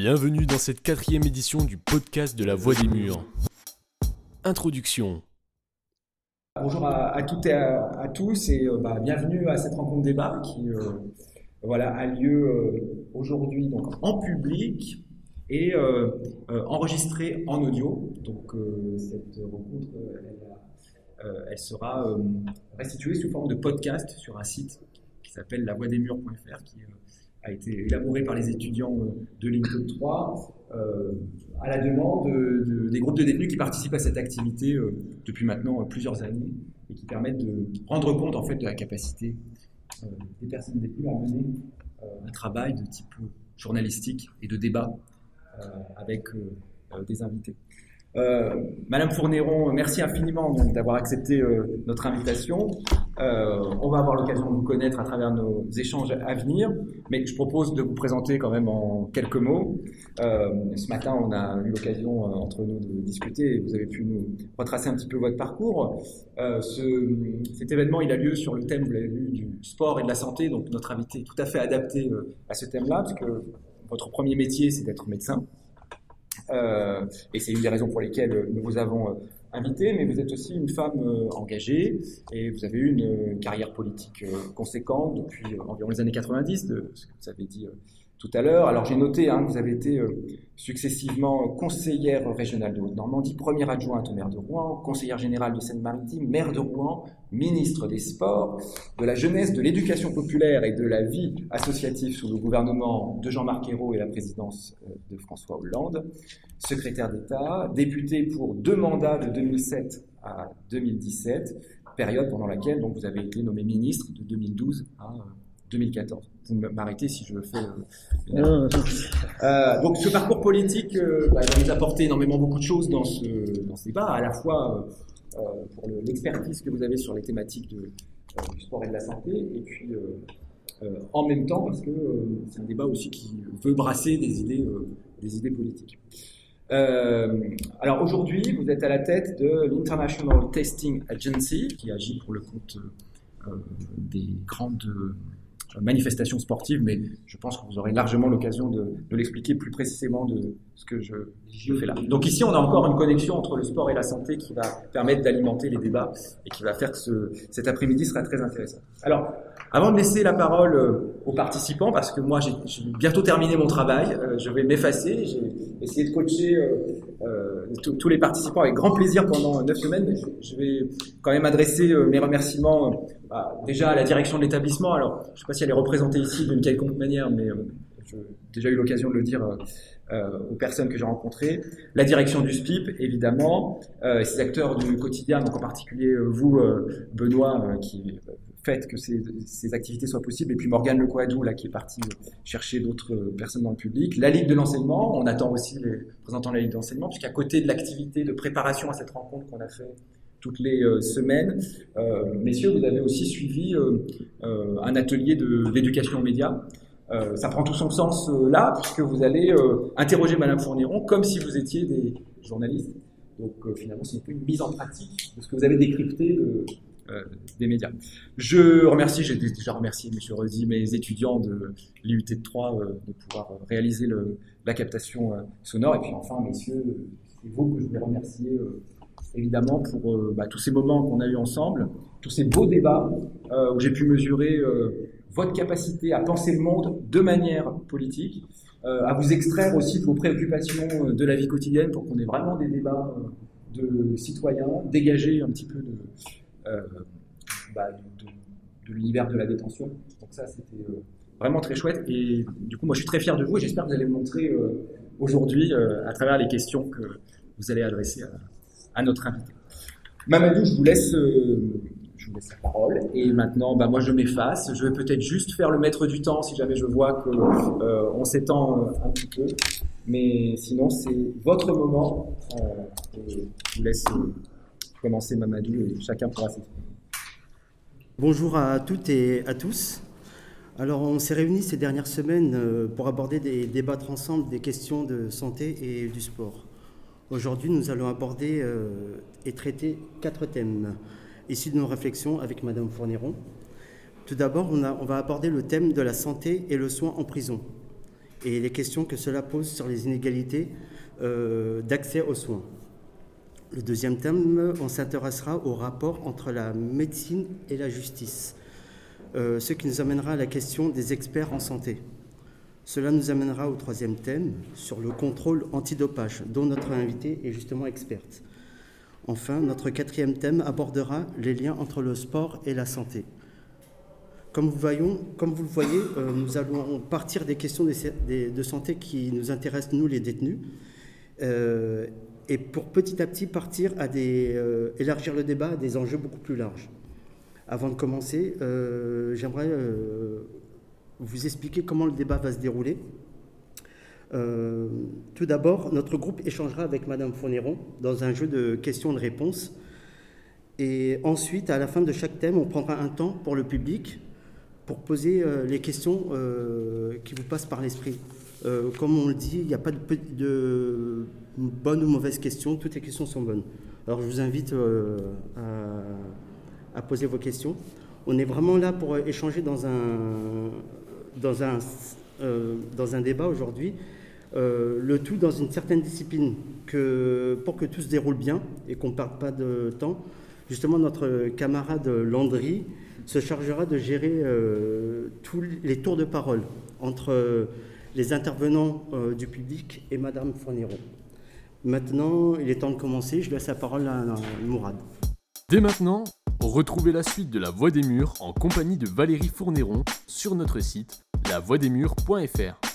Bienvenue dans cette quatrième édition du podcast de la Voix des Murs. Introduction. Bonjour à, toutes et à, tous et euh, bah, bienvenue à cette rencontre débat qui euh, voilà, a lieu euh, aujourd'hui en public et enregistrée en audio. Donc cette rencontre elle, sera restituée sous forme de podcast sur un site qui s'appelle lavoidesmurs.fr a été élaboré par les étudiants euh, de l'INCO 3 euh, à la demande des groupes de détenus qui participent à cette activité euh, depuis maintenant plusieurs années et qui permettent de rendre compte en fait de la capacité des personnes détenues à mener un travail de type journalistique et de débat avec des invités. Euh, Madame Fournéron, merci infiniment d'avoir accepté euh, notre invitation. Euh, on va avoir l'occasion de vous connaître à travers nos échanges à venir, mais je propose de vous présenter quand même en quelques mots. ce matin, on a eu l'occasion entre nous de discuter et vous avez pu nous retracer un petit peu votre parcours. Ce, cet événement, il a lieu sur le thème, vous l'avez vu, du sport et de la santé, donc notre invité est tout à fait adapté à ce thème-là, parce que votre premier métier, c'est d'être médecin. Euh, et c'est une des raisons pour lesquelles nous vous avons euh, invité, mais vous êtes aussi une femme euh, engagée et vous avez eu une, carrière politique conséquente depuis environ les années 90, de ce que vous avez dit tout à l'heure. Alors j'ai noté hein, vous avez été euh, successivement conseillère régionale de Haute-Normandie, première adjointe au maire de Rouen, conseillère générale de Seine-Maritime, maire de Rouen, ministre des Sports, de la jeunesse, de l'éducation populaire et de la vie associative sous le gouvernement de Jean-Marc Ayrault et la présidence euh, de François Hollande, secrétaire d'État, député pour deux mandats de 2007 à 2017, période pendant laquelle donc, vous avez été nommé ministre de 2012 à 2014. Vous m'arrêtez si je le fais. Euh, euh, donc ce parcours politique euh, bah, va nous apporter énormément beaucoup de choses dans ce, dans ce débat, à la fois euh, pour l'expertise que vous avez sur les thématiques de, du sport et de la santé, et puis en même temps parce que c'est un débat aussi qui veut brasser des idées, des idées politiques. alors aujourd'hui, vous êtes à la tête de l'International Testing Agency, qui agit pour le compte des grandes manifestation sportive, mais je pense que vous aurez largement l'occasion de, l'expliquer plus précisément de ce que je, fais là. Donc ici, on a encore une connexion entre le sport et la santé qui va permettre d'alimenter les débats et qui va faire que ce, cet après-midi sera très intéressant. Alors, avant de laisser la parole euh, aux participants, parce que moi j'ai bientôt terminé mon travail, euh, je vais m'effacer, j'ai essayé de coacher euh, tous les participants avec grand plaisir pendant neuf semaines, je, vais quand même adresser mes remerciements bah, déjà à la direction de l'établissement. Alors, je ne sais pas si elle est représentée ici d'une quelconque manière, mais j'ai déjà eu l'occasion de le dire euh, aux personnes que j'ai rencontrées, la direction du SPIP, évidemment, euh, ces acteurs du quotidien, donc en particulier vous, Benoît, qui fait que ces, activités soient possibles. Et puis Morgane Lecoadou, là, qui est parti chercher d'autres personnes dans le public. La Ligue de l'enseignement, on attend aussi les représentants de la Ligue de l'enseignement, puisqu'à côté de l'activité de préparation à cette rencontre qu'on a fait toutes les euh, semaines, euh, messieurs, vous avez aussi suivi euh, euh un atelier d'éducation aux médias. Euh, ça prend tout son sens là, puisque vous allez interroger Madame Fourniron comme si vous étiez des journalistes. Donc finalement, c'est une mise en pratique de ce que vous avez décrypté de, euh, des médias. Je remercie, j'ai déjà remercié, M. Redi, mes étudiants de l'IUT de 3 euh, de pouvoir euh, réaliser le, la captation sonore. Et puis enfin, messieurs, c'est vous que je voulais remercier évidemment pour bah, tous ces moments qu'on a eu ensemble, tous ces beaux débats où j'ai pu mesurer votre capacité à penser le monde de manière politique, à vous extraire aussi de vos préoccupations de la vie quotidienne pour qu'on ait vraiment des débats de citoyens, dégager un petit peu de, euh, bah, de, l'univers de la détention. Donc ça, c'était euh, vraiment très chouette. Et du coup, moi, je suis très fier de vous et j'espère que vous allez me montrer euh, aujourd'hui à travers les questions que vous allez adresser à, notre invité. Mamadou, je vous laisse je laisse la parole. Et maintenant, bah, moi, je m'efface. Je vais peut-être juste faire le maître du temps si jamais je vois qu'on on s'étend un petit peu. Mais sinon, c'est votre moment. et je vous laisse commencer Mamadou chacun pourra s'exprimer. Bonjour à toutes et à tous. Alors on s'est réunis ces dernières semaines euh, pour aborder débattre ensemble des questions de santé et du sport. Aujourd'hui nous allons aborder euh, et traiter quatre thèmes issus de nos réflexions avec Madame Fourniron. Tout d'abord on, va aborder le thème de la santé et le soin en prison. et les questions que cela pose sur les inégalités euh, d'accès aux soins. Le deuxième thème, on s'intéressera au rapport entre la médecine et la justice, euh, ce qui nous amènera à la question des experts en santé. Cela nous amènera au troisième thème, sur le contrôle antidopage, dont notre invité est justement experte. Enfin, notre quatrième thème abordera les liens entre le sport et la santé. Comme vous, le voyez, euh, nous allons partir des questions de santé qui nous intéressent, nous les détenus, euh, et pour petit à petit partir à euh, élargir le débat à des enjeux beaucoup plus larges. Avant de commencer, j'aimerais vous expliquer comment le débat va se dérouler. Tout d'abord, notre groupe échangera avec Madame Fourneron dans un jeu de questions de réponses. Et ensuite, à la fin de chaque thème, on prendra un temps pour le public pour poser euh, les questions euh, qui vous passent par l'esprit. Euh, comme on le dit, il n'y a pas de, de, bonnes ou mauvaises questions, toutes les questions sont bonnes. Alors je vous invite à, poser vos questions. On est vraiment là pour échanger dans un, dans un, dans un débat aujourd'hui, le tout dans une certaine discipline, pour que tout se déroule bien et qu'on ne perde pas de temps. Justement, notre camarade Landry, se chargera de gérer euh, tous les tours de parole entre euh, les intervenants euh, du public et Madame Fourniron. Maintenant, il est temps de commencer. Je laisse la parole à, Mourad. Dès maintenant, retrouvez la suite de La Voix des Murs en compagnie de Valérie Fournéron sur notre site lavoidesmurs.fr.